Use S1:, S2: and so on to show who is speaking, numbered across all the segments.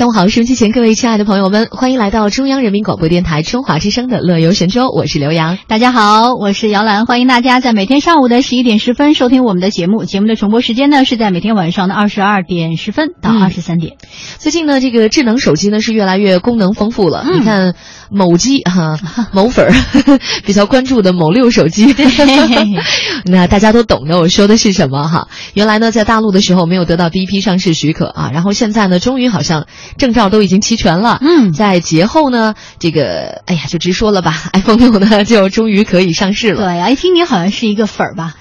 S1: 上午好，收音机前各位亲爱的朋友们，欢迎来到中央人民广播电台中华之声的《乐游神州》，我是刘洋。
S2: 大家好，我是姚兰，欢迎大家在每天上午的十一点十分收听我们的节目。节目的重播时间呢是在每天晚上的二十二点十分到二十三点。
S1: 最近呢，这个智能手机呢是越来越功能丰富了。你看，某机哈某粉儿 比较关注的某六手机，那大家都懂得我说的是什么哈。原来呢，在大陆的时候没有得到第一批上市许可啊，然后现在呢，终于好像。证照都已经齐全了，
S2: 嗯，
S1: 在节后呢，这个哎呀，就直说了吧，iPhone 六呢就终于可以上市了。
S2: 对呀，一听你好像是一个粉儿吧？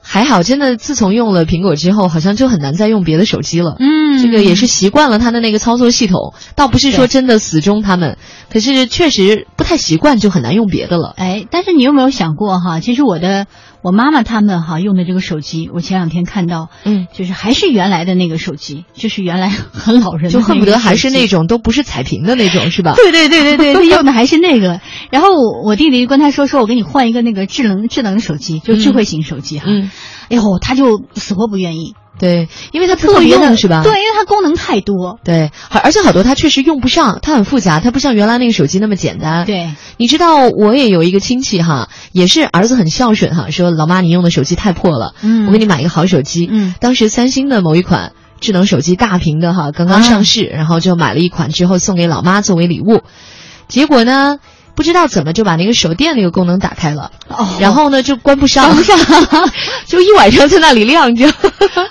S1: 还好，真的，自从用了苹果之后，好像就很难再用别的手机了。
S2: 嗯，
S1: 这个也是习惯了它的那个操作系统，倒不是说真的死忠他们，可是确实不太习惯，就很难用别的了。
S2: 哎，但是你有没有想过哈？其实我的。我妈妈他们哈用的这个手机，我前两天看到，
S1: 嗯，
S2: 就是还是原来的那个手机，就是原来很老人，
S1: 就恨不得还是那种都不是彩屏的那种，是吧？
S2: 对对对对对，用的还是那个。然后我弟弟跟他说说，我给你换一个那个智能智能手机，就智慧型手机哈。
S1: 嗯，
S2: 哎呦，他就死活不愿意。
S1: 对，因为它特用是吧？
S2: 对，因为它功能太多。
S1: 对，而且好多它确实用不上，它很复杂，它不像原来那个手机那么简单。
S2: 对，
S1: 你知道我也有一个亲戚哈，也是儿子很孝顺哈，说老妈你用的手机太破了，
S2: 嗯，
S1: 我给你买一个好手机。
S2: 嗯，
S1: 当时三星的某一款智能手机大屏的哈刚刚上市，然后就买了一款之后送给老妈作为礼物，结果呢？不知道怎么就把那个手电那个功能打开了，哦然后呢就关不上，
S2: 关不上，
S1: 就一晚上在那里亮着。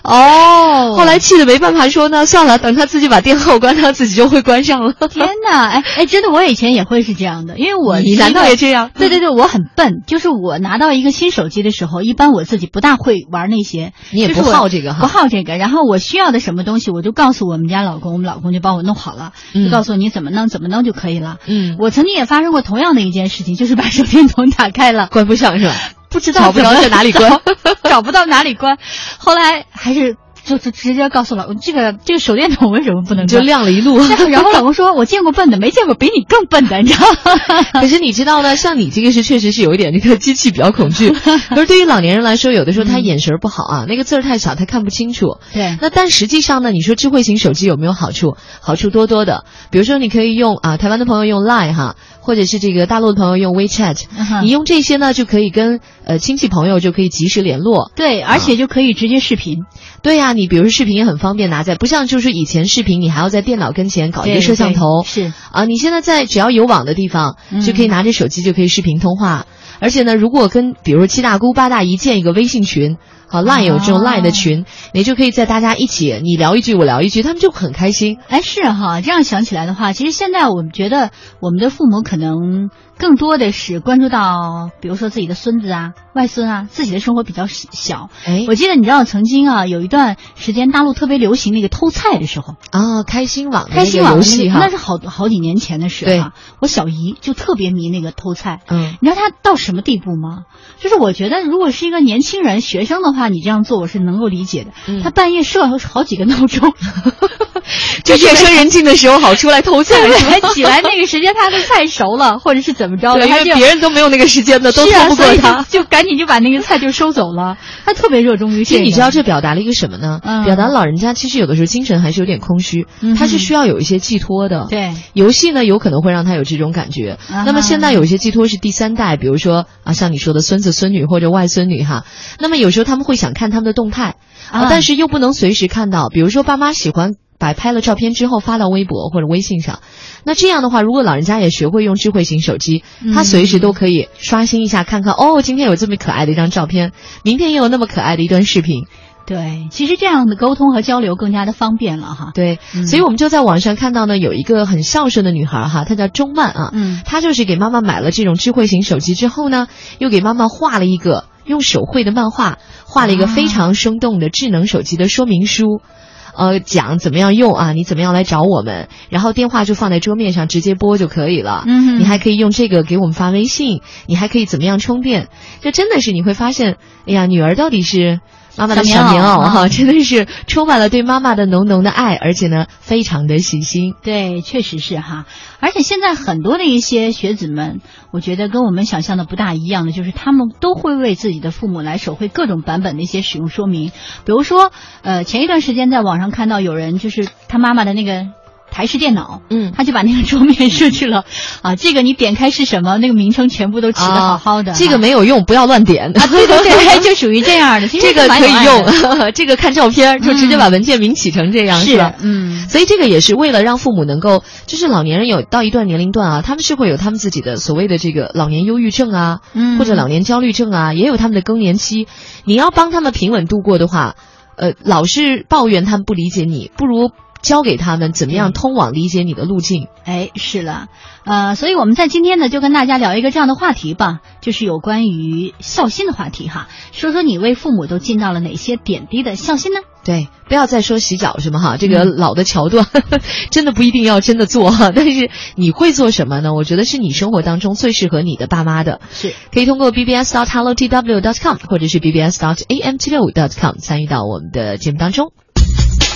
S2: 哦，
S1: 后来气得没办法，说呢算了，等他自己把电耗关，他自己就会关上了。
S2: 天哪，哎哎，真的，我以前也会是这样的，因为我
S1: 你难道也这样？
S2: 对对对，我很笨，就是我拿到一个新手机的时候，一般我自己不大会玩那些，
S1: 你也不好这个哈，
S2: 不好这个。然后我需要的什么东西，我就告诉我们家老公，我们老公就帮我弄好了，就告诉我你怎么弄怎么弄就可以了。
S1: 嗯，
S2: 我曾经也发生过同样的一件事情。就是把手电筒打开了，
S1: 关不上是吧？
S2: 不知道
S1: 找不着在哪里关，
S2: 找不到哪里关，后来还是。就就直接告诉老公，这个这个手电筒为什么不能
S1: 就亮了一路？
S2: 然后老公说：“我见过笨的，没见过比你更笨的。”你知道？
S1: 可是你知道呢？像你这个是确实是有一点这个机器比较恐惧。可是对于老年人来说，有的时候他眼神不好啊，那个字儿太小，他看不清楚。
S2: 对。
S1: 那但实际上呢，你说智慧型手机有没有好处？好处多多的。比如说，你可以用啊，台湾的朋友用 Line 哈，或者是这个大陆的朋友用 WeChat，你用这些呢，就可以跟呃亲戚朋友就可以及时联络。
S2: 对，而且就可以直接视频。
S1: 对呀，你比如说视频也很。方便拿在，不像就是以前视频，你还要在电脑跟前搞一个摄像头。
S2: 是
S1: 啊，你现在在只要有网的地方，就可以拿着手机就可以视频通话。而且呢，如果跟比如七大姑八大姨建一个微信群，好 Line 有这种 Line 的群，你就可以在大家一起，你聊一句我聊一句，他们就很开心。
S2: 哎，是哈，这样想起来的话，其实现在我们觉得我们的父母可能。更多的是关注到，比如说自己的孙子啊、外孙啊，自己的生活比较小。
S1: 哎，
S2: 我记得你知道曾经啊，有一段时间大陆特别流行那个偷菜的时候
S1: 啊，开心网
S2: 开心网
S1: 游戏哈，
S2: 那是好好几年前的事哈。我小姨就特别迷那个偷菜，
S1: 嗯，
S2: 你知道她到什么地步吗？就是我觉得如果是一个年轻人、学生的话，你这样做我是能够理解的。他半夜设好几个闹钟，
S1: 就夜深人静的时候好出来偷菜，
S2: 还起来那个时间他的菜熟了，或者是怎。么着
S1: 的？因为别人都没有那个时间的，都拖不过他，
S2: 就赶紧就把那个菜就收走了。他特别热衷于。
S1: 其实你知道这表达了一个什么呢？表达老人家其实有的时候精神还是有点空虚，他是需要有一些寄托的。
S2: 对，
S1: 游戏呢有可能会让他有这种感觉。那么现在有一些寄托是第三代，比如说啊，像你说的孙子孙女或者外孙女哈。那么有时候他们会想看他们的动态，啊，但是又不能随时看到。比如说爸妈喜欢。摆拍了照片之后发到微博或者微信上，那这样的话，如果老人家也学会用智慧型手机，他随时都可以刷新一下，看看哦，今天有这么可爱的一张照片，明天也有那么可爱的一段视频。
S2: 对，其实这样的沟通和交流更加的方便了哈。
S1: 对，所以我们就在网上看到呢，有一个很孝顺的女孩哈，她叫钟曼啊，
S2: 嗯，
S1: 她就是给妈妈买了这种智慧型手机之后呢，又给妈妈画了一个用手绘的漫画，画了一个非常生动的智能手机的说明书。呃，讲怎么样用啊？你怎么样来找我们？然后电话就放在桌面上，直接拨就可以了。
S2: 嗯，
S1: 你还可以用这个给我们发微信，你还可以怎么样充电？这真的是你会发现，哎呀，女儿到底是。妈妈的小棉袄哈，真的是充满了对妈妈的浓浓的爱，而且呢，非常的细心。
S2: 对，确实是哈。而且现在很多的一些学子们，我觉得跟我们想象的不大一样的，就是他们都会为自己的父母来手绘各种版本的一些使用说明。比如说，呃，前一段时间在网上看到有人就是他妈妈的那个。台式电脑，
S1: 嗯，
S2: 他就把那个桌面设置了 啊，这个你点开是什么，那个名称全部都起的好好的。
S1: 这个没有用，不要乱点。
S2: 啊，对对对，就 属于这样的。
S1: 这个可以用，这个看照片就直接把文件名起成这样，
S2: 是
S1: 吧？
S2: 嗯，
S1: 所以这个也是为了让父母能够，就是老年人有到一段年龄段啊，他们是会有他们自己的所谓的这个老年忧郁症啊，
S2: 嗯，
S1: 或者老年焦虑症啊，也有他们的更年期。你要帮他们平稳度过的话，呃，老是抱怨他们不理解你，不如。教给他们怎么样通往理解你的路径。
S2: 哎，是了，呃，所以我们在今天呢，就跟大家聊一个这样的话题吧，就是有关于孝心的话题哈。说说你为父母都尽到了哪些点滴的孝心呢？
S1: 对，不要再说洗脚什么哈，这个老的桥段，真的不一定要真的做哈。但是你会做什么呢？我觉得是你生活当中最适合你的爸妈的，
S2: 是
S1: 可以通过 bbs dot hello tw dot com 或者是 bbs dot am 七六五 dot com 参与到我们的节目当中。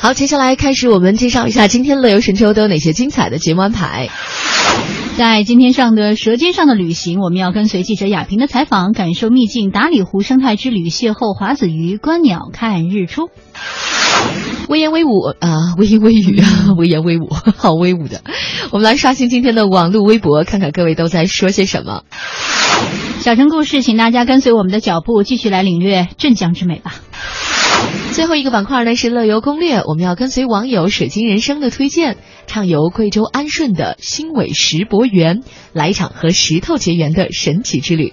S1: 好，接下来开始我们介绍一下今天乐游神州都有哪些精彩的节目安排。
S2: 在今天上的《舌尖上的旅行》，我们要跟随记者亚平的采访，感受秘境达里湖生态之旅，邂逅华子鱼，观鸟看日出。
S1: 威严威武啊，威言威语啊，威严威武，好威武的。我们来刷新今天的网络微博，看看各位都在说些什么。
S2: 小城故事，请大家跟随我们的脚步，继续来领略镇江之美吧。
S1: 最后一个板块呢是乐游攻略，我们要跟随网友水晶人生的推荐，畅游贵州安顺的新尾石博园，来一场和石头结缘的神奇之旅。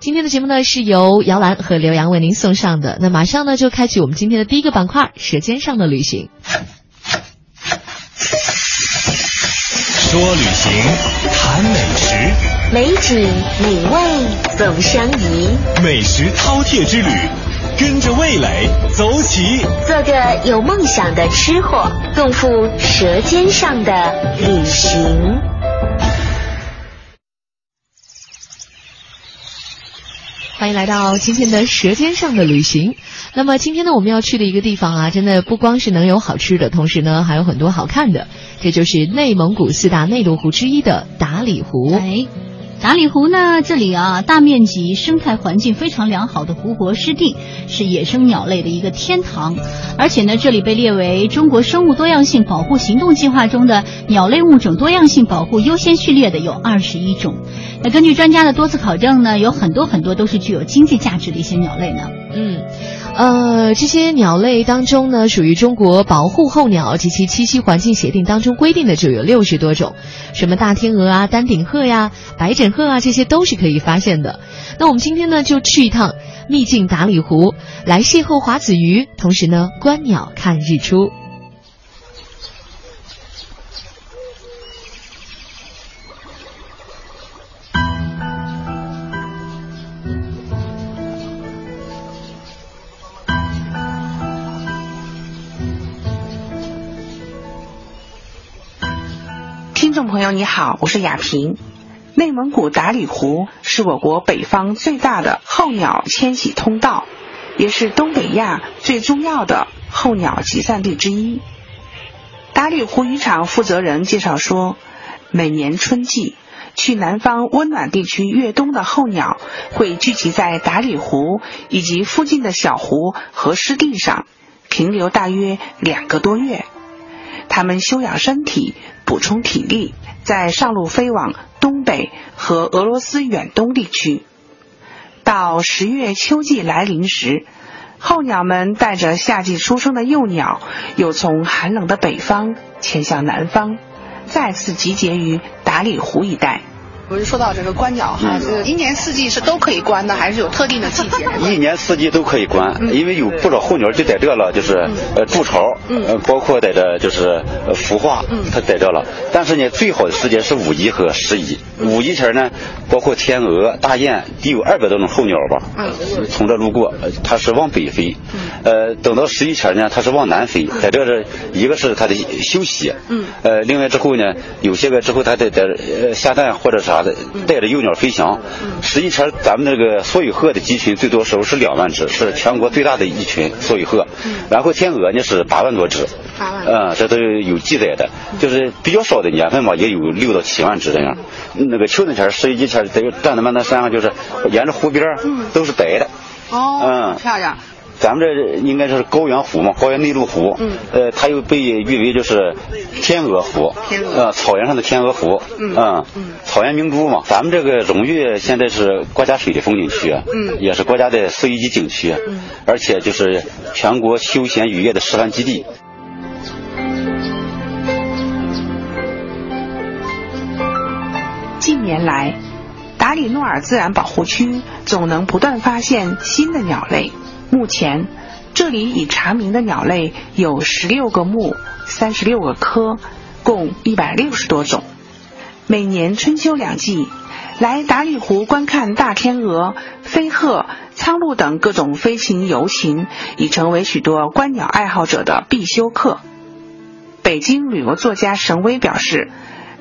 S1: 今天的节目呢是由姚兰和刘洋为您送上的，那马上呢就开启我们今天的第一个板块——舌尖上的旅行。
S3: 说旅行，谈美食，
S4: 美景美味总相宜，
S3: 美食饕餮之旅，跟着味蕾走起。
S4: 做个有梦想的吃货，共赴舌尖上的旅行。
S1: 欢迎来到今天的《舌尖上的旅行》。那么今天呢，我们要去的一个地方啊，真的不光是能有好吃的，同时呢还有很多好看的。这就是内蒙古四大内陆湖之一的达里湖。
S2: 哎，达里湖呢，这里啊，大面积、生态环境非常良好的湖泊湿地，是野生鸟类的一个天堂。而且呢，这里被列为中国生物多样性保护行动计划中的鸟类物种多样性保护优先序列的有二十一种。那根据专家的多次考证呢，有很多很多都是具有经济价值的一些鸟类呢。
S1: 嗯，呃，这些鸟类当中呢，属于中国保护候鸟及其栖息环境协定当中规定的就有六十多种，什么大天鹅啊、丹顶鹤呀、白枕鹤啊，这些都是可以发现的。那我们今天呢，就去一趟秘境达里湖，来邂逅华子鱼，同时呢，观鸟看日出。
S5: 朋友你好，我是雅萍。内蒙古达里湖是我国北方最大的候鸟迁徙通道，也是东北亚最重要的候鸟集散地之一。达里湖渔场负责人介绍说，每年春季去南方温暖地区越冬的候鸟会聚集在达里湖以及附近的小湖和湿地上，停留大约两个多月。它们休养身体，补充体力，再上路飞往东北和俄罗斯远东地区。到十月秋季来临时，候鸟们带着夏季出生的幼鸟，又从寒冷的北方迁向南方，再次集结于达里湖一带。
S6: 我就说到这个观鸟哈，这个一年四季是都可以观的，还是有特定的季节？
S7: 一年四季都可以观，因为有不少候鸟就在这了，就是呃筑巢，呃包括在这就是孵化，它在这了。但是呢，最好的时间是五一和十一。五一前呢，包括天鹅、大雁，得有二百多种候鸟吧，从这路过，它是往北飞。呃，等到十一前呢，它是往南飞，在这是一个是它的休息，呃，另外之后呢，有些个之后它得在呃下蛋或者啥。带着幼鸟飞翔，实际上咱们这个梭羽鹤的集群最多时候是两万只，是全国最大的一群梭羽鹤。然后天鹅呢是八万多只，嗯，这都有记载的。就是比较少的年份嘛，也有六到七万只这样。那个秋天前十一前在站在那山上，就是沿着湖边都是白的，
S6: 哦，嗯，漂亮。
S7: 咱们这应该是高原湖嘛，高原内陆湖。嗯。呃，它又被誉为就是天鹅湖。
S6: 天鹅。
S7: 呃，草原上的天鹅湖。嗯。嗯。草原明珠嘛，咱们这个荣誉现在是国家水利风景区。嗯。也是国家的四 A 级景区。嗯。而且就是全国休闲渔业的示范基地。
S5: 近年来，达里诺尔自然保护区总能不断发现新的鸟类。目前，这里已查明的鸟类有十六个目、三十六个科，共一百六十多种。每年春秋两季，来达里湖观看大天鹅、飞鹤、苍鹭等各种飞禽游禽，已成为许多观鸟爱好者的必修课。北京旅游作家沈威表示，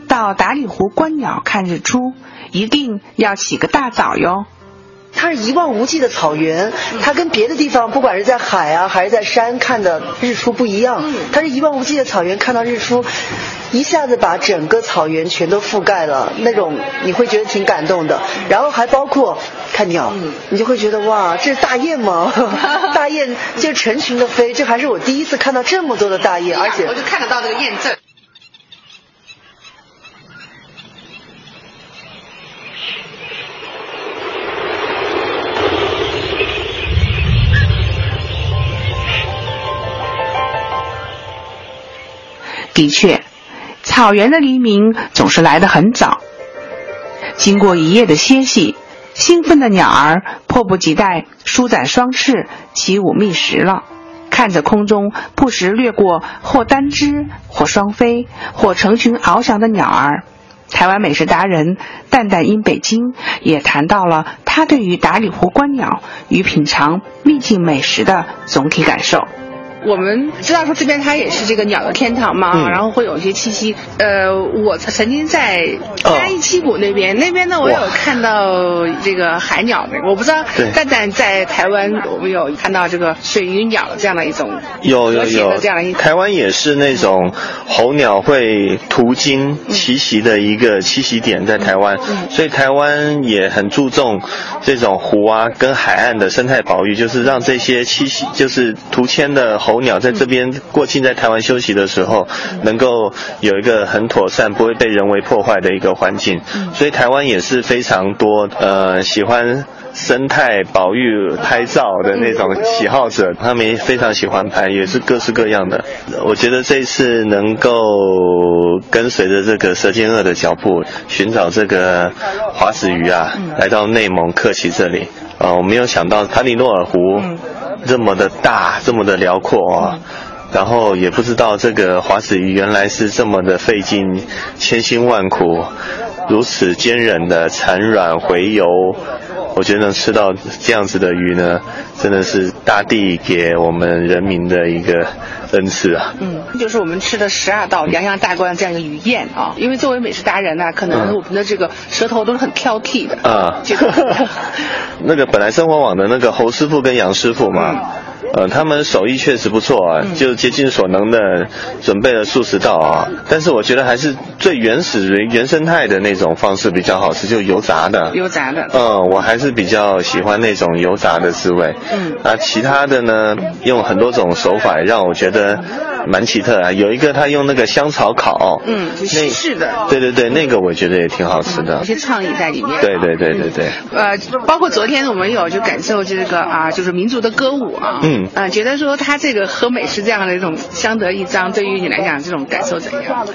S5: 到达里湖观鸟看日出，一定要起个大早哟。
S8: 它是一望无际的草原，它跟别的地方，不管是在海啊还是在山看的日出不一样。它是一望无际的草原，看到日出，一下子把整个草原全都覆盖了，那种你会觉得挺感动的。然后还包括看鸟，你就会觉得哇，这是大雁吗？大雁就成群的飞，这还是我第一次看到这么多的大雁，而且
S6: 我就看得到这个雁字。
S5: 的确，草原的黎明总是来得很早。经过一夜的歇息，兴奋的鸟儿迫不及待舒展双翅起舞觅食了。看着空中不时掠过或单只、或双飞、或成群翱翔的鸟儿，台湾美食达人蛋蛋因北京也谈到了他对于达里湖观鸟与品尝秘境美食的总体感受。
S6: 我们知道说这边它也是这个鸟的天堂嘛，然后会有一些栖息。呃，我曾经在安义七谷那边，那边呢我有看到这个海鸟的，我不知道蛋蛋在台湾有没有看到这个水鱼鸟这样的一种
S9: 有有有。
S6: 这样的一
S9: 台湾也是那种候鸟会途经栖息的一个栖息点在台湾，所以台湾也很注重这种湖啊跟海岸的生态保育，就是让这些栖息就是途迁的。候鸟在这边过境，在台湾休息的时候，能够有一个很妥善、不会被人为破坏的一个环境。所以台湾也是非常多呃喜欢生态保育拍照的那种喜好者，他们非常喜欢拍，也是各式各样的。我觉得这次能够跟随着这个舌尖鳄的脚步，寻找这个华子鱼啊，来到内蒙克旗这里啊，我没有想到塔里诺尔湖。这么的大，这么的辽阔啊，然后也不知道这个华子鱼原来是这么的费尽千辛万苦，如此坚韧的产卵回游，我觉得能吃到这样子的鱼呢，真的是大地给我们人民的一个恩赐啊。
S6: 嗯，就是我们吃的十二道洋洋大观这样一个鱼宴啊。因为作为美食达人呢，可能我们的这个舌头都是很挑剔的
S9: 啊。那个本来生活网的那个侯师傅跟杨师傅嘛。呃，他们手艺确实不错啊，就竭尽所能的准备了数十道啊。但是我觉得还是最原始、原生态的那种方式比较好吃，就油炸的。
S6: 油炸的。
S9: 嗯，我还是比较喜欢那种油炸的滋味。嗯。啊，其他的呢，用很多种手法让我觉得蛮奇特啊。有一个他用那个香草烤。
S6: 嗯，西式的。
S9: 对对对，那个我觉得也挺好吃的。
S6: 有些创意在里面。
S9: 对对对对对。
S6: 呃，包括昨天我们有就感受这个啊，就是民族的歌舞啊。嗯。啊，觉得说他这个和美食这样的一种相得益彰，对于你来讲，这种感受怎样？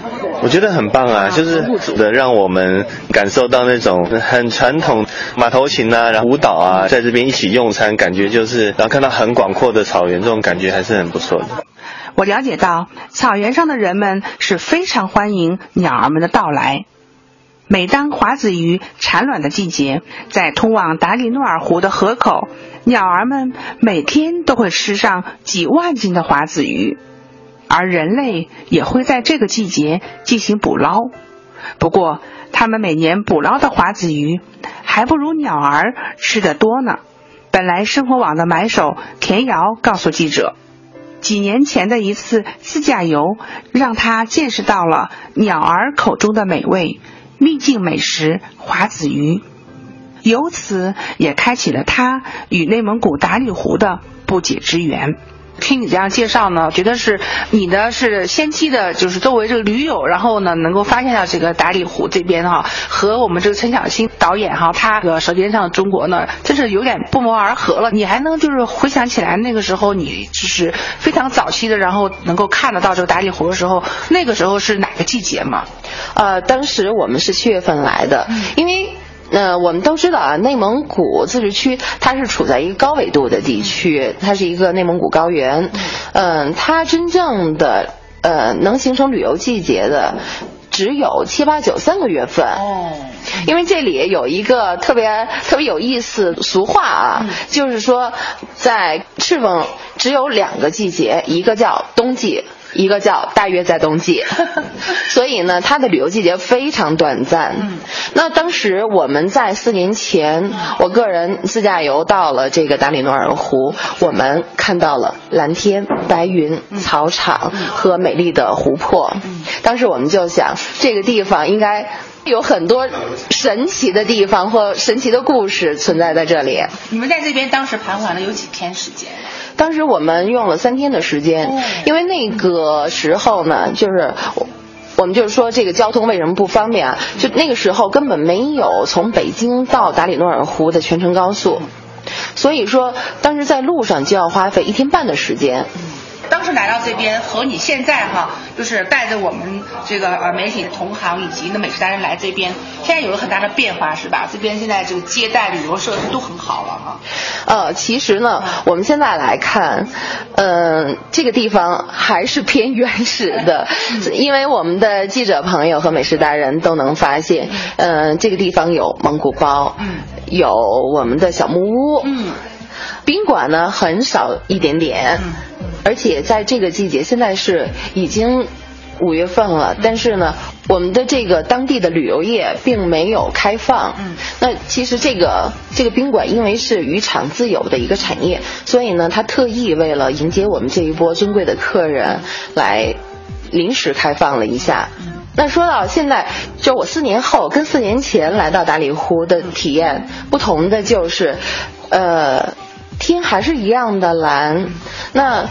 S9: 我觉得很棒啊，就是的让我们感受到那种很传统马头琴啊，然后舞蹈啊，在这边一起用餐，感觉就是然后看到很广阔的草原，这种感觉还是很不错的。
S5: 我了解到，草原上的人们是非常欢迎鸟儿们的到来。每当华子鱼产卵的季节，在通往达里诺尔湖的河口，鸟儿们每天都会吃上几万斤的华子鱼，而人类也会在这个季节进行捕捞。不过，他们每年捕捞的华子鱼还不如鸟儿吃的多呢。本来生活网的买手田瑶告诉记者，几年前的一次自驾游，让他见识到了鸟儿口中的美味。秘境美食华子鱼，由此也开启了他与内蒙古达里湖的不解之缘。听你这样介绍呢，觉得是你呢是先期的，就是作为这个驴友，然后呢能够发现到这个达里湖这边哈，和我们这个陈小青导演哈，他个《舌尖上的中国》呢，真是有点不谋而合了。你还能就是回想起来那个时候，你就是非常早期的，然后能够看得到这个达里湖的时候，那个时候是哪个季节吗？
S10: 呃，当时我们是七月份来的，因为，呃，我们都知道啊，内蒙古自治区它是处在一个高纬度的地区，它是一个内蒙古高原，嗯，它真正的呃能形成旅游季节的只有七八九三个月份，哦，因为这里有一个特别特别有意思俗话啊，就是说在赤峰只有两个季节，一个叫冬季。一个叫大约在冬季，所以呢，它的旅游季节非常短暂。嗯，那当时我们在四年前，我个人自驾游到了这个达里诺尔湖，我们看到了蓝天、白云、草场和美丽的湖泊。当时我们就想，这个地方应该有很多神奇的地方或神奇的故事存在在这里。
S6: 你们在这边当时盘桓了有几天时间？
S10: 当时我们用了三天的时间，因为那个时候呢，就是我们就是说这个交通为什么不方便啊？就那个时候根本没有从北京到达里诺尔湖的全程高速，所以说当时在路上就要花费一天半的时间。
S6: 当时来到这边和你现在哈，就是带着我们这个呃媒体的同行以及那美食达人来这边，现在有了很大的变化是吧？这边现在这个接待旅游设施都很好了哈。
S10: 呃，其实呢，我们现在来看，嗯，这个地方还是偏原始的，因为我们的记者朋友和美食达人都能发现，嗯，这个地方有蒙古包，嗯，有我们的小木屋，嗯，宾馆呢很少一点点，嗯。而且在这个季节，现在是已经五月份了，但是呢，我们的这个当地的旅游业并没有开放。嗯，那其实这个这个宾馆因为是渔场自有的一个产业，所以呢，他特意为了迎接我们这一波尊贵的客人，来临时开放了一下。那说到现在，就我四年后跟四年前来到达里湖的体验不同的就是，呃，天还是一样的蓝，那。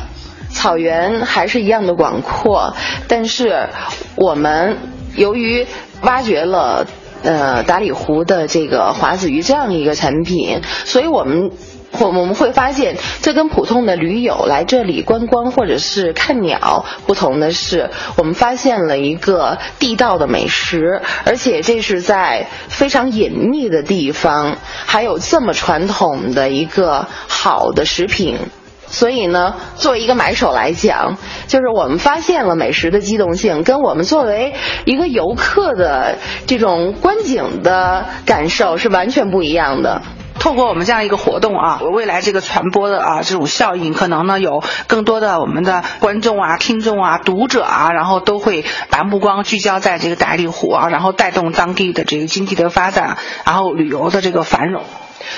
S10: 草原还是一样的广阔，但是我们由于挖掘了呃达里湖的这个华子鱼这样一个产品，所以我们我我们会发现，这跟普通的驴友来这里观光或者是看鸟不同的是，我们发现了一个地道的美食，而且这是在非常隐秘的地方，还有这么传统的一个好的食品。所以呢，作为一个买手来讲，就是我们发现了美食的机动性，跟我们作为一个游客的这种观景的感受是完全不一样的。
S5: 透过我们这样一个活动啊，未来这个传播的啊这种效应，可能呢有更多的我们的观众啊、听众啊、读者啊，然后都会把目光聚焦在这个达里湖啊，然后带动当地的这个经济的发展，然后旅游的这个繁荣。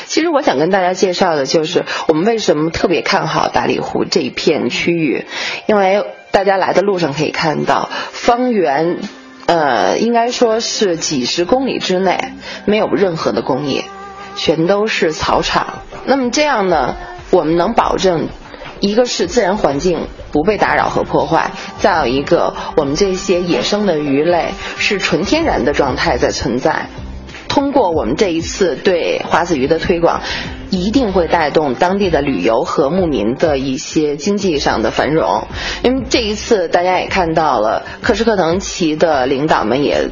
S10: 其实我想跟大家介绍的就是我们为什么特别看好达里湖这一片区域，因为大家来的路上可以看到，方圆，呃，应该说是几十公里之内没有任何的工业，全都是草场。那么这样呢，我们能保证，一个是自然环境不被打扰和破坏，再有一个我们这些野生的鱼类是纯天然的状态在存在。通过我们这一次对华子鱼的推广，一定会带动当地的旅游和牧民的一些经济上的繁荣。因为这一次大家也看到了，克什克腾旗的领导们也。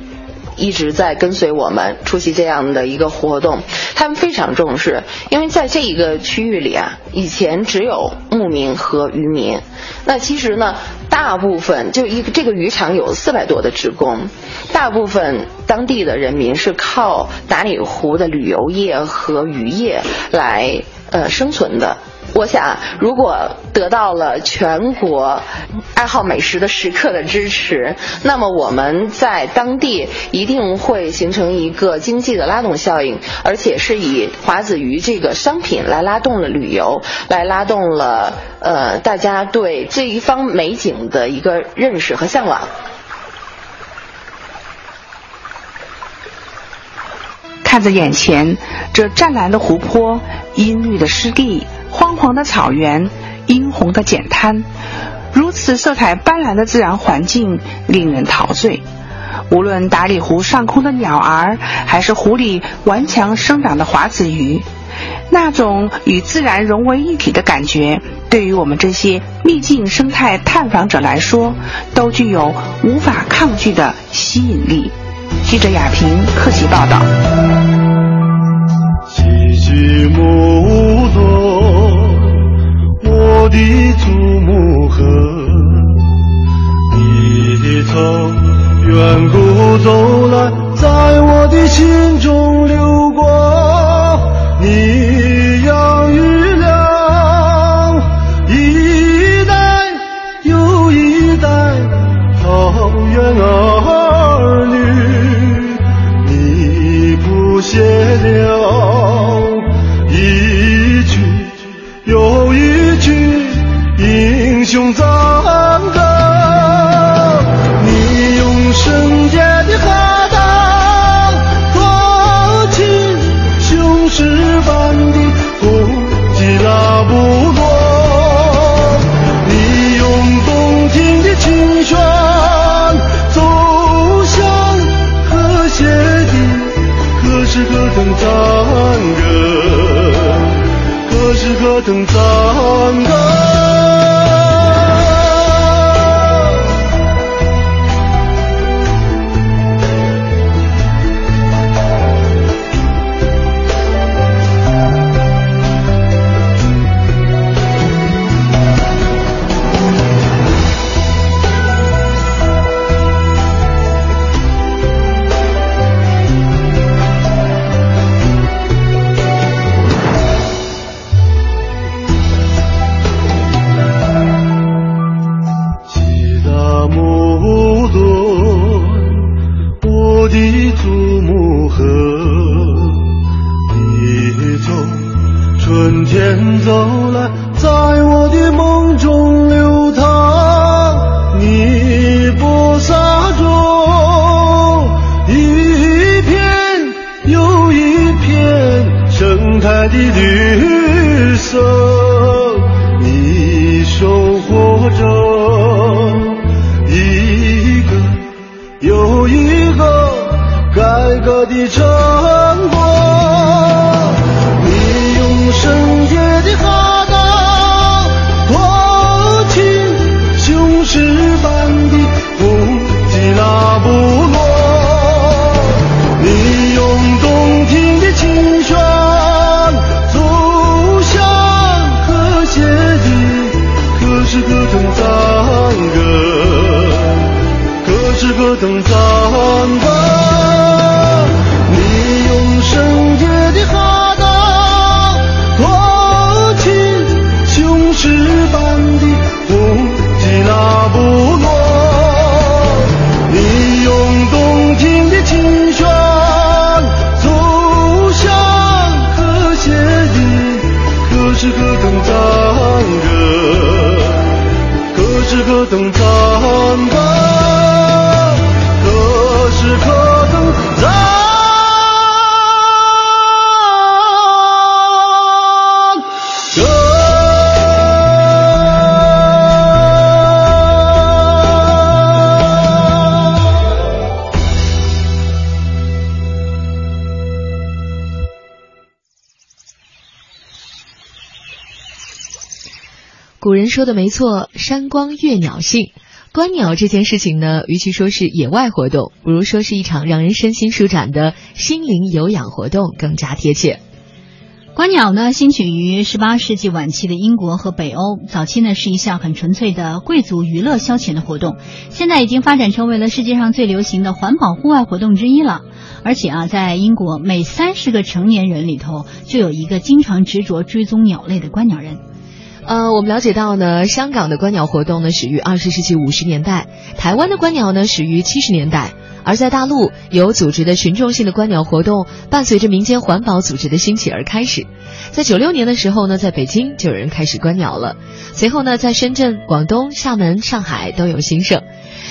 S10: 一直在跟随我们出席这样的一个活动，他们非常重视，因为在这一个区域里啊，以前只有牧民和渔民，那其实呢，大部分就一这个渔场有四百多的职工，大部分当地的人民是靠达里湖的旅游业和渔业来呃生存的。我想，如果得到了全国爱好美食的食客的支持，那么我们在当地一定会形成一个经济的拉动效应，而且是以华子鱼这个商品来拉动了旅游，来拉动了呃大家对这一方美景的一个认识和向往。
S5: 看着眼前这湛蓝的湖泊、阴绿的湿地。荒黄的草原，殷红的碱滩，如此色彩斑斓的自然环境令人陶醉。无论达里湖上空的鸟儿，还是湖里顽强生长的华子鱼，那种与自然融为一体的感觉，对于我们这些秘境生态探访者来说，都具有无法抗拒的吸引力。记者亚平客席报道。
S11: 我的祖母河，你从远古走来，在我的心中流过。你养育了一代又一代草原儿女，你谱写了雄赞
S1: 说的没错，山光悦鸟性。观鸟这件事情呢，与其说是野外活动，不如说是一场让人身心舒展的心灵有氧活动更加贴切。
S2: 观鸟呢，兴起于十八世纪晚期的英国和北欧，早期呢是一项很纯粹的贵族娱乐消遣的活动，现在已经发展成为了世界上最流行的环保户外活动之一了。而且啊，在英国每三十个成年人里头，就有一个经常执着追踪鸟类的观鸟人。
S1: 呃，我们了解到呢，香港的观鸟活动呢始于二十世纪五十年代，台湾的观鸟呢始于七十年代。而在大陆，有组织的群众性的观鸟活动，伴随着民间环保组织的兴起而开始。在九六年的时候呢，在北京就有人开始观鸟了。随后呢，在深圳、广东、厦门、上海都有兴盛。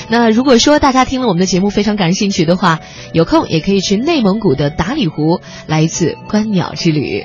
S1: 那如果说大家听了我们的节目非常感兴趣的话，有空也可以去内蒙古的达里湖来一次观鸟之旅。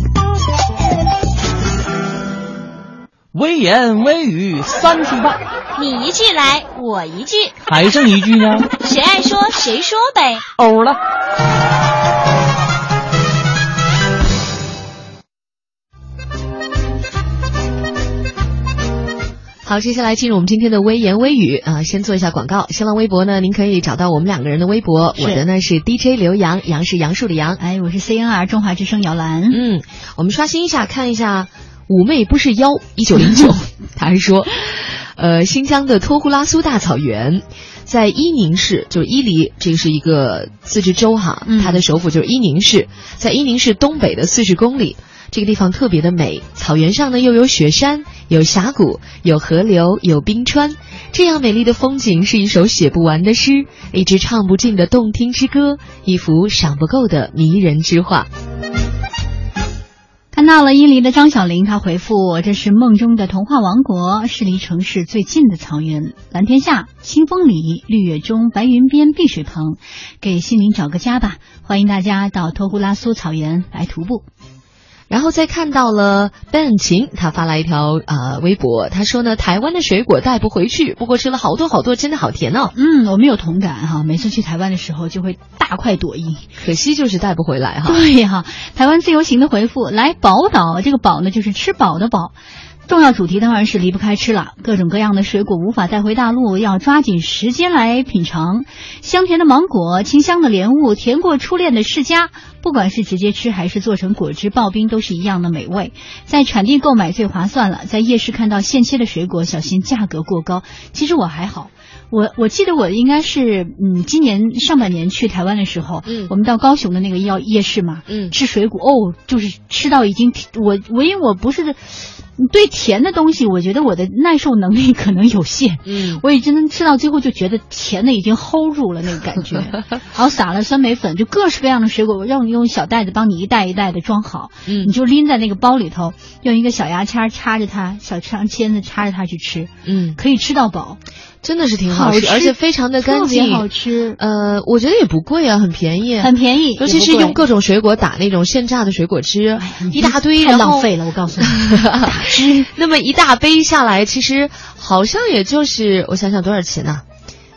S12: 微言微语三句半，
S4: 你一句来，我一句，
S12: 还剩一句呢？
S4: 谁爱说谁说呗。
S12: 欧了。
S1: 好，接下来进入我们今天的微言微语啊，先做一下广告。新浪微博呢，您可以找到我们两个人的微博，我的呢是 DJ 刘洋，杨是杨树的杨，
S2: 哎，我是 CNR 中华之声姚兰。
S1: 嗯，我们刷新一下，看一下妩媚不是妖，一九零九，他还说，呃，新疆的托呼拉苏大草原，在伊宁市，就是伊犁，这是一个自治州哈，它的首府就是伊宁市，在伊宁市东北的四十公里。这个地方特别的美，草原上呢又有雪山，有峡谷，有河流，有冰川，这样美丽的风景是一首写不完的诗，一支唱不尽的动听之歌，一幅赏不够的迷人之画。
S2: 看到了伊犁的张小玲，她回复我：“这是梦中的童话王国，是离城市最近的草原，蓝天下，清风里，绿野中，白云边，碧水旁，给心灵找个家吧。欢迎大家到托呼拉苏草原来徒步。”
S1: 然后再看到了 Ben 琴，他发来一条呃微博，他说呢，台湾的水果带不回去，不过吃了好多好多，真的好甜哦。
S2: 嗯，我们有同感哈，每次去台湾的时候就会大快朵颐，
S1: 可惜就是带不回来哈。
S2: 对哈，台湾自由行的回复来宝岛，这个宝呢就是吃饱的饱。重要主题当然是离不开吃了，各种各样的水果无法带回大陆，要抓紧时间来品尝。香甜的芒果，清香的莲雾，甜过初恋的释迦，不管是直接吃还是做成果汁刨冰，都是一样的美味。在产地购买最划算了，在夜市看到现切的水果，小心价格过高。其实我还好。我我记得我应该是嗯，今年上半年去台湾的时候，嗯，我们到高雄的那个药夜市嘛，嗯，吃水果哦，就是吃到已经我我因为我不是对甜的东西，我觉得我的耐受能力可能有限，嗯，我已经吃到最后就觉得甜的已经 hold 住了那个感觉，然后撒了酸梅粉，就各式各样的水果，我让你用小袋子帮你一袋一袋的装好，嗯，你就拎在那个包里头，用一个小牙签插着它，小长签子插着它去吃，嗯，可以吃到饱。
S1: 真的是挺好吃，而且非常的干净，
S2: 好吃。
S1: 呃，我觉得也不贵啊，很便宜，
S2: 很便宜。
S1: 尤其是用各种水果打那种现榨的水果汁，一大堆，
S2: 太浪费了。我告诉你，打汁
S1: 那么一大杯下来，其实好像也就是我想想多少钱呢？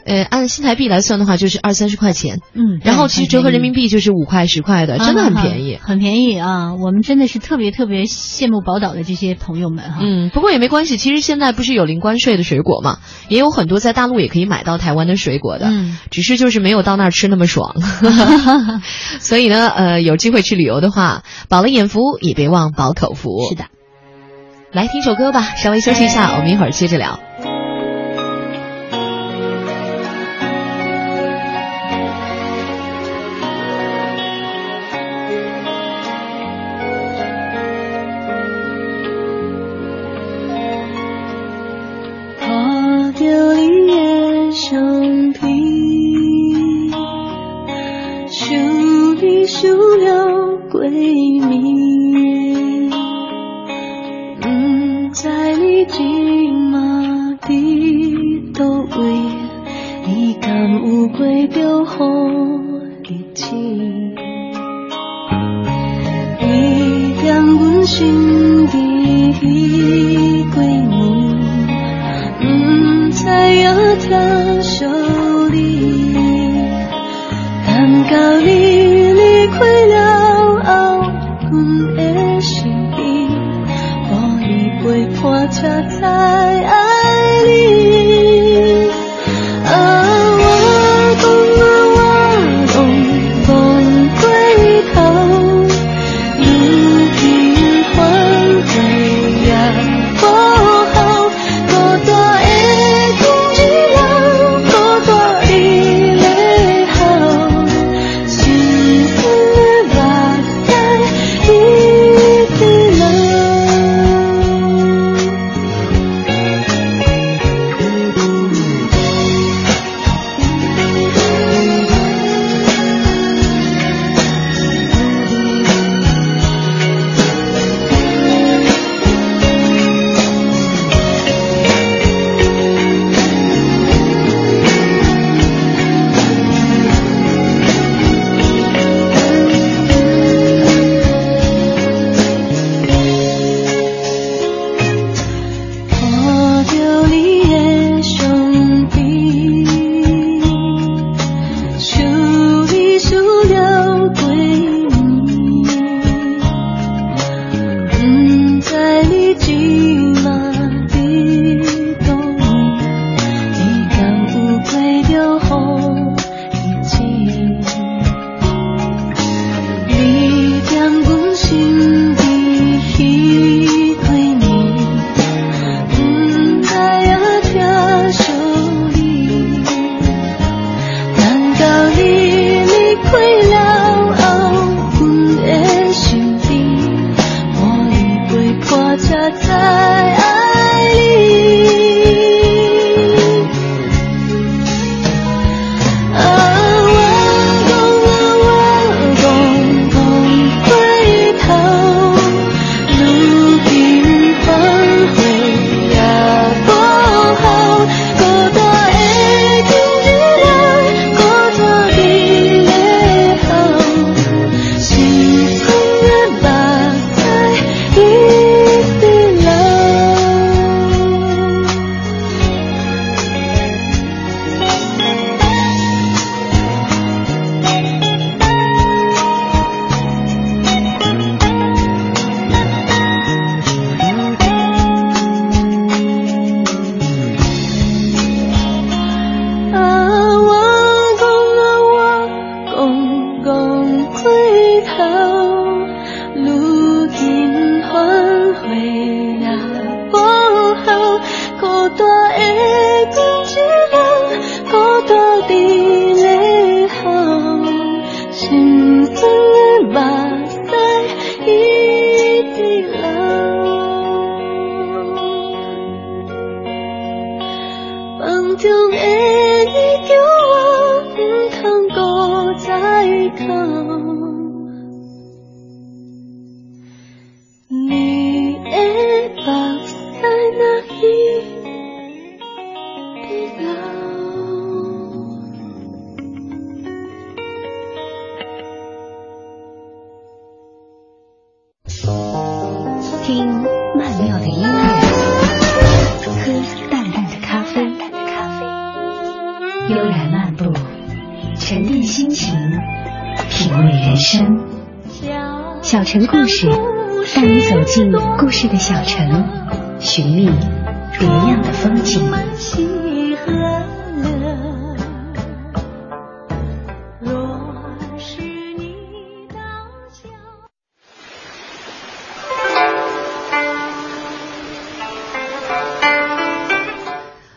S1: 呃，按新台币来算的话，就是二三十块钱。嗯，然后其实折合人民币就是五块十块的，真的很便宜，
S2: 很便宜啊！我们真的是特别特别羡慕宝岛的这些朋友们哈。
S1: 嗯，不过也没关系，其实现在不是有零关税的水果嘛，也有很多在大陆也可以买到台湾的水果的。嗯，只是就是没有到那儿吃那么爽。所以呢，呃，有机会去旅游的话，饱了眼福也别忘饱口福。
S2: 是的，
S1: 来听首歌吧，稍微休息一下，我们一会儿接着聊。
S13: 事，带你走进故事的小城，寻觅别样的风景。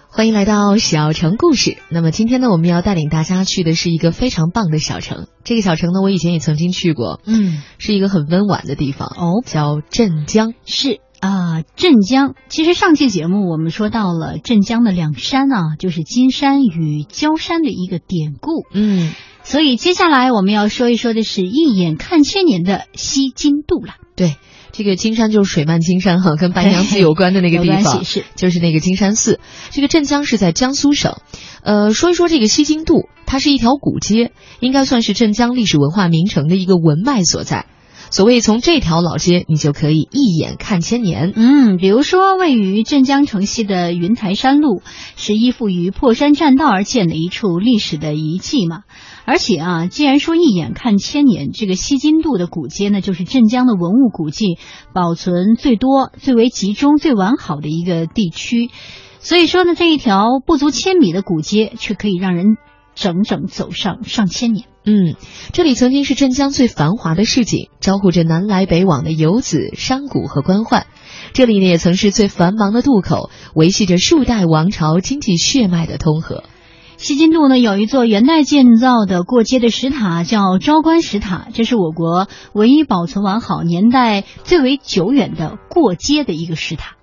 S1: 欢迎来到小城故事。那么今天呢，我们要带领大家去的是一个非常棒的小城。这个小城呢，我以前也曾经去过，
S2: 嗯，
S1: 是一个很温婉的地方
S2: 哦，
S1: 叫镇江。
S2: 是啊、镇江。其实上期节目我们说到了镇江的两山啊，就是金山与焦山的一个典故。
S1: 嗯，
S2: 所以接下来我们要说一说的是一眼看千年的西津渡了。
S1: 对，这个金山就是水漫金山哈，跟白娘子有关的那个地方，
S2: 是
S1: 就是那个金山寺。这个镇江是在江苏省。呃，说一说这个西津渡，它是一条古街，应该算是镇江历史文化名城的一个文脉所在。所谓从这条老街，你就可以一眼看千年。
S2: 嗯，比如说位于镇江城西的云台山路，是依附于破山栈道而建的一处历史的遗迹嘛。而且啊，既然说一眼看千年，这个西津渡的古街呢，就是镇江的文物古迹保存最多、最为集中、最完好的一个地区。所以说呢，这一条不足千米的古街，却可以让人整整走上上千年。
S1: 嗯，这里曾经是镇江最繁华的市井，招呼着南来北往的游子、商贾和官宦。这里呢，也曾是最繁忙的渡口，维系着数代王朝经济血脉的通河。
S2: 西津渡呢，有一座元代建造的过街的石塔，叫昭关石塔，这是我国唯一保存完好、年代最为久远的过街的一个石塔。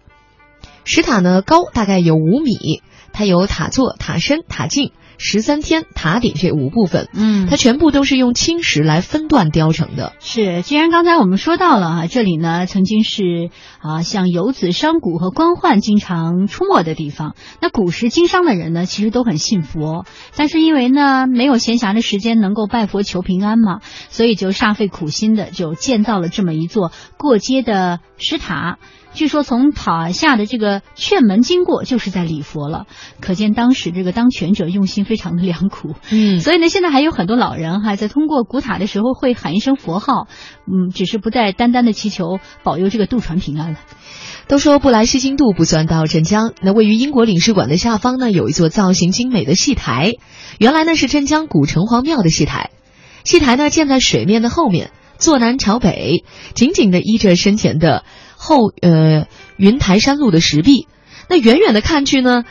S1: 石塔呢，高大概有五米，它有塔座、塔身、塔颈。十三天塔顶这五部分，
S2: 嗯，
S1: 它全部都是用青石来分段雕成的。
S2: 是，既然刚才我们说到了啊，这里呢曾经是啊像游子、商贾和官宦经常出没的地方。那古时经商的人呢，其实都很信佛，但是因为呢没有闲暇的时间能够拜佛求平安嘛，所以就煞费苦心的就建造了这么一座过街的石塔。据说从塔下的这个券门经过，就是在礼佛了，可见当时这个当权者用心非常的良苦。
S1: 嗯，
S2: 所以呢，现在还有很多老人哈，在通过古塔的时候会喊一声佛号，嗯，只是不再单单的祈求保佑这个渡船平安了。
S1: 都说不来西津渡不算到镇江。那位于英国领事馆的下方呢，有一座造型精美的戏台，原来呢是镇江古城隍庙的戏台。戏台呢建在水面的后面，坐南朝北，紧紧的依着身前的。后呃云台山路的石壁，那远远的看去呢，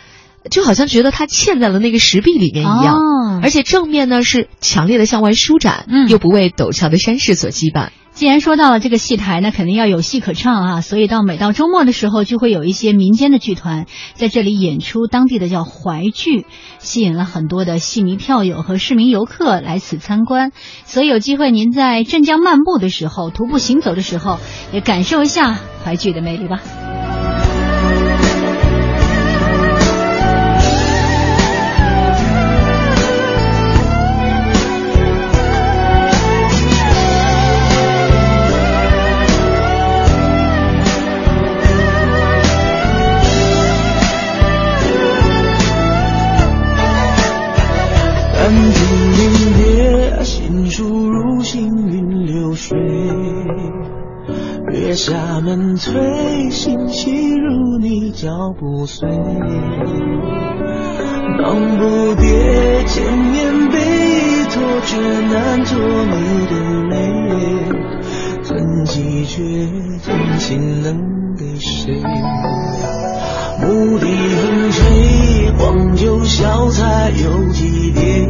S1: 就好像觉得它嵌在了那个石壁里面一样，而且正面呢是强烈的向外舒展，
S2: 嗯，
S1: 又不为陡峭的山势所羁绊。
S2: 既然说到了这个戏台那，肯定要有戏可唱啊，所以到每到周末的时候，就会有一些民间的剧团在这里演出当地的叫淮剧，吸引了很多的戏迷票友和市民游客来此参观。所以有机会您在镇江漫步的时候，徒步行走的时候，也感受一下淮剧的魅力吧。
S14: 厦门推行起如你脚步碎，忙不迭千年背托，却难做你的泪，怎记却真情能给谁？牧笛横吹，黄酒小菜有几碟，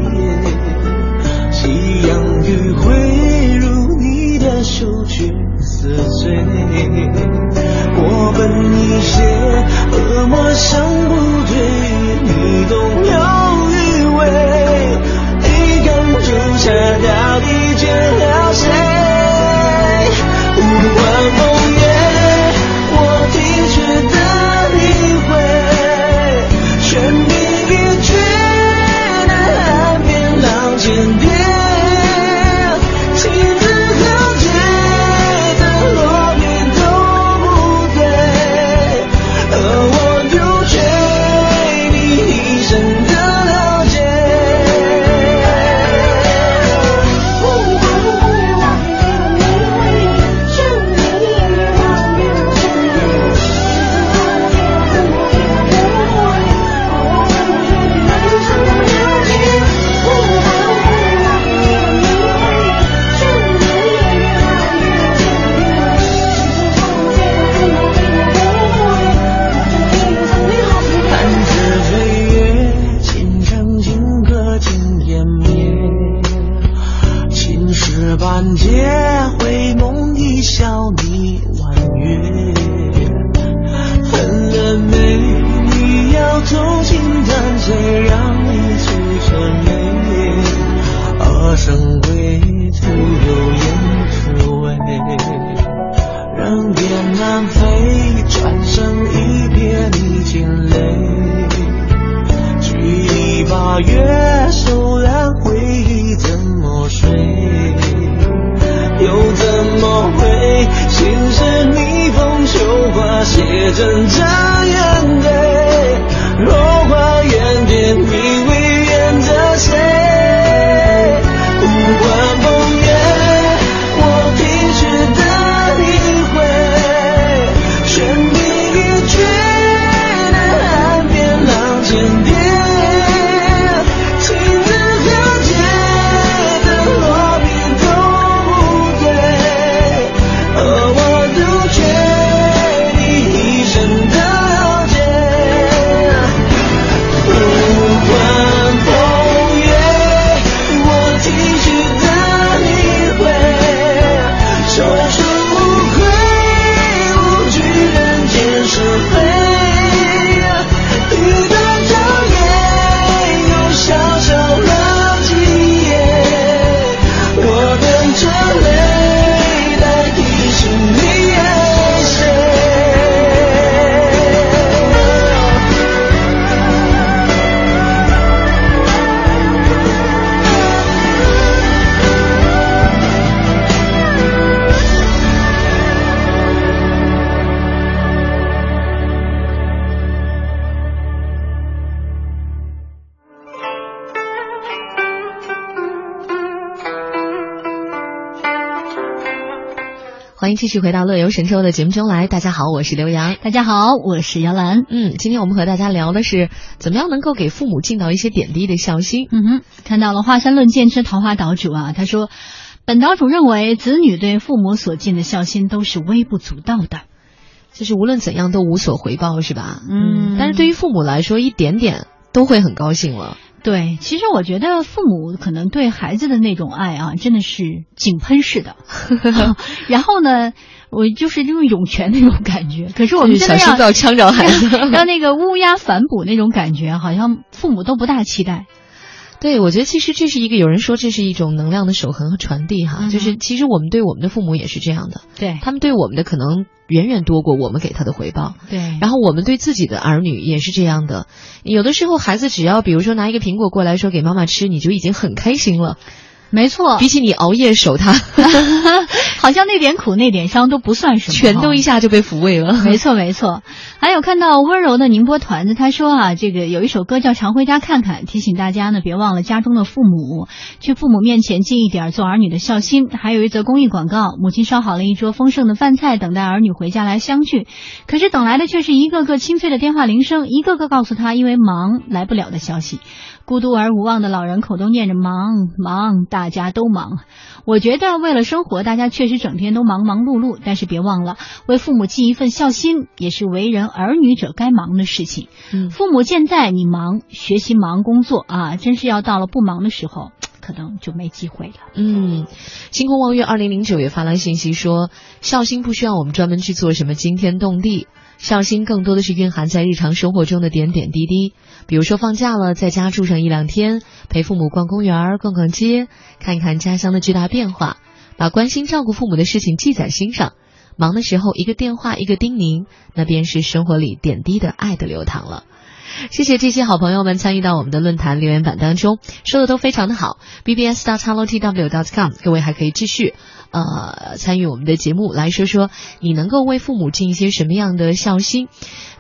S14: 雁南飞，转身一别你惊雷，举一把月，收揽回忆，怎么睡？又怎么会，心事逆风，秋花写，怎摘？
S1: 欢迎继续回到《乐游神州》的节目中来。大家好，我是刘洋。
S2: 大家好，我是姚兰。
S1: 嗯，今天我们和大家聊的是怎么样能够给父母尽到一些点滴的孝心。
S2: 嗯哼，看到了华山论剑之桃花岛主啊，他说，本岛主认为子女对父母所尽的孝心都是微不足道的，
S1: 就是无论怎样都无所回报，是吧？
S2: 嗯，
S1: 但是对于父母来说，一点点都会很高兴了。
S2: 对，其实我觉得父母可能对孩子的那种爱啊，真的是井喷式的。然后呢，我就是那种涌泉那种感觉。可是我们真的
S1: 要不要呛着孩子，
S2: 让那个乌鸦反哺那种感觉，好像父母都不大期待。
S1: 对，我觉得其实这是一个有人说这是一种能量的守恒和传递哈，就是其实我们对我们的父母也是这样的，
S2: 对
S1: 他们对我们的可能远远多过我们给他的回报，
S2: 对，
S1: 然后我们对自己的儿女也是这样的，有的时候孩子只要比如说拿一个苹果过来说给妈妈吃，你就已经很开心了。
S2: 没错，
S1: 比起你熬夜守他
S2: 好像那点苦那点伤都不算什么，
S1: 全都一下就被抚慰了。
S2: 没错没错，还有看到温柔的宁波团子，他说啊，这个有一首歌叫《常回家看看》，提醒大家呢，别忘了家中的父母，去父母面前尽一点做儿女的孝心。还有一则公益广告，母亲烧好了一桌丰盛的饭菜，等待儿女回家来相聚，可是等来的却是一个个清脆的电话铃声，一个个告诉他因为忙来不了的消息。孤独而无望的老人口中念着忙忙，大家都忙。我觉得为了生活，大家确实整天都忙忙碌碌。但是别忘了，为父母尽一份孝心，也是为人儿女者该忙的事情。
S1: 嗯，
S2: 父母健在，你忙学习忙工作啊，真是要到了不忙的时候，可能就没机会了。
S1: 嗯，星空望月二零零九也发来信息说，孝心不需要我们专门去做什么惊天动地。孝心更多的是蕴含在日常生活中的点点滴滴，比如说放假了，在家住上一两天，陪父母逛公园、逛逛街，看一看家乡的巨大变化，把关心照顾父母的事情记在心上。忙的时候，一个电话，一个叮咛，那便是生活里点滴的爱的流淌了。谢谢这些好朋友们参与到我们的论坛留言板当中，说的都非常的好。bbs dot hello tw dot com，各位还可以继续呃参与我们的节目，来说说你能够为父母尽一些什么样的孝心。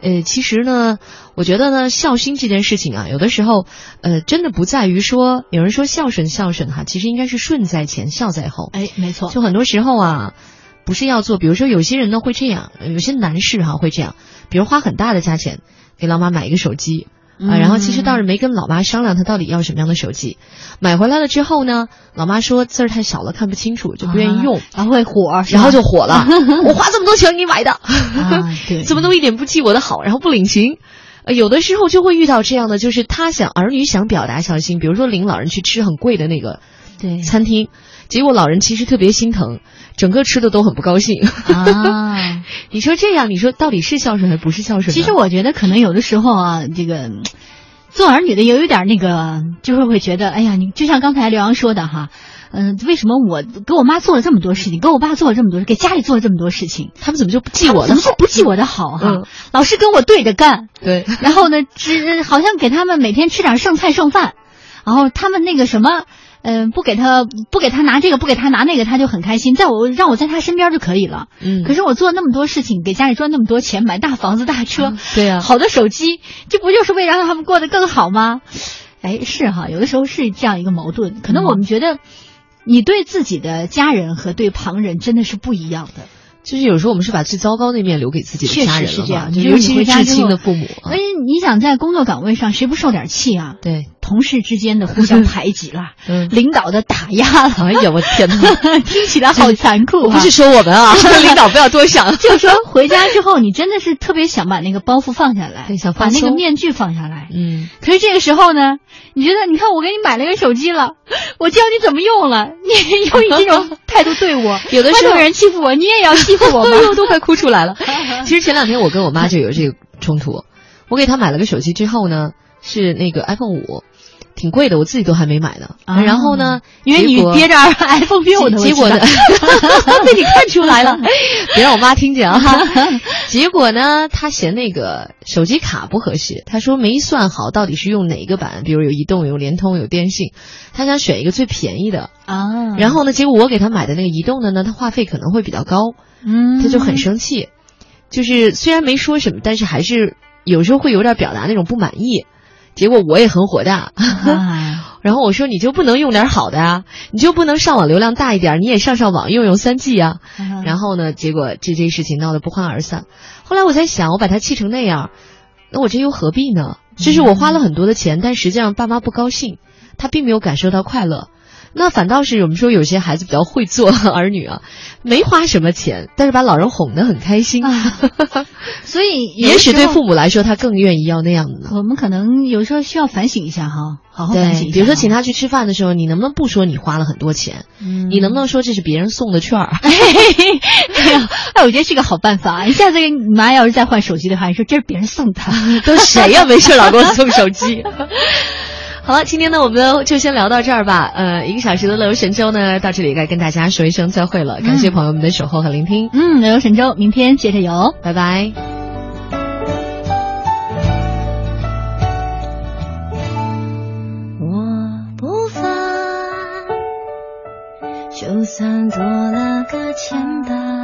S1: 呃，其实呢，我觉得呢，孝心这件事情啊，有的时候呃，真的不在于说有人说孝顺孝顺哈，其实应该是顺在前，孝在后。
S2: 哎，没错，
S1: 就很多时候啊，不是要做，比如说有些人呢会这样，有些男士哈会这样，比如花很大的价钱。给老妈买一个手机啊，然后其实倒是没跟老妈商量，他到底要什么样的手机。买回来了之后呢，老妈说字儿太小了，看不清楚，就不愿意用，
S2: 然后会火，
S1: 然后就火了。我花这么多钱给你买的，
S2: 对，
S1: 怎么都一点不记我的好，然后不领情。呃，有的时候就会遇到这样的，就是他想儿女想表达孝心，比如说领老人去吃很贵的那个
S2: 对
S1: 餐厅，结果老人其实特别心疼。整个吃的都很不高兴
S2: 啊！
S1: 你说这样，你说到底是孝顺还是不是孝顺？
S2: 其实我觉得可能有的时候啊，这个做儿女的也有点那个，就是会觉得，哎呀，你就像刚才刘洋说的哈，嗯，为什么我给我妈做了这么多事情，给我爸做了这么多，给家里做了这么多事情，
S1: 他们怎么就不记我的？
S2: 怎么就不记我的好哈？老是跟我对着干，
S1: 对，
S2: 然后呢，只好像给他们每天吃点剩菜剩饭，然后他们那个什么。嗯，不给他不给他拿这个，不给他拿那个，他就很开心。在我让我在他身边就可以了。
S1: 嗯，
S2: 可是我做那么多事情，给家里赚那么多钱，买大房子大车，
S1: 对呀，
S2: 好的手机，这不就是为了让他们过得更好吗？哎，是哈，有的时候是这样一个矛盾。可能我们觉得，你对自己的家人和对旁人真的是不一样的。
S1: 就是有时候我们是把最糟糕那面留给自己的家人
S2: 是这样，
S1: 尤其是至亲的父母。
S2: 哎，你想在工作岗位上，谁不受点气啊？
S1: 对，
S2: 同事之间的互相排挤了，
S1: 嗯，
S2: 领导的打压了。
S1: 哎呀，我天哪，
S2: 听起来好残酷。
S1: 不是说我们啊，领导不要多想。
S2: 就说回家之后，你真的是特别想把那个包袱放下来，
S1: 想
S2: 把那个面具放下来。
S1: 嗯。
S2: 可是这个时候呢，你觉得，你看我给你买了个手机了，我教你怎么用了，你用你这种态度对我，
S1: 有的时候
S2: 有人欺负我，你也要欺负我吗？
S1: 都快哭出来了。其实前两天我跟我妈就有这个冲突，我给她买了个手机之后呢，是那个 iPhone 五，挺贵的，我自己都还没买呢。
S2: 啊、
S1: 然后呢，
S2: 因为你憋着 iPhone 六的，
S1: 结果呢，
S2: 被你看出来了，
S1: 别让我妈听见啊。结果呢，她嫌那个手机卡不合适，她说没算好到底是用哪个版，比如有移动、有联通、有电信，她想选一个最便宜的
S2: 啊。
S1: 然后呢，结果我给她买的那个移动的呢，它话费可能会比较高，
S2: 嗯，
S1: 她就很生气。就是虽然没说什么，但是还是有时候会有点表达那种不满意。结果我也很火大，然后我说你就不能用点好的啊，你就不能上网流量大一点，你也上上网用用三 G 啊。然后呢，结果这件事情闹得不欢而散。后来我在想，我把他气成那样，那我这又何必呢？就是我花了很多的钱，但实际上爸妈不高兴，他并没有感受到快乐。那反倒是我们说有些孩子比较会做儿女啊，没花什么钱，但是把老人哄得很开心。
S2: 啊 所以
S1: 也许对父母来说，他更愿意要那样的呢。
S2: 我们可能有时候需要反省一下哈，好好反省一下。
S1: 比如说请他去吃饭的时候，你能不能不说你花了很多钱？嗯，你能不能说这是别人送的券儿？
S2: 哎，我觉得是个好办法。一下子你妈要是再换手机的话，你说这是别人送的，
S1: 都谁呀？没事老给我送手机。好了，今天呢，我们就先聊到这儿吧。呃，一个小时的乐游神州呢，到这里该跟大家说一声再会了。感谢朋友们的守候和聆听。
S2: 嗯，乐游神州，明天接着游，
S1: 拜拜。
S15: 我不烦，就算多了个牵绊，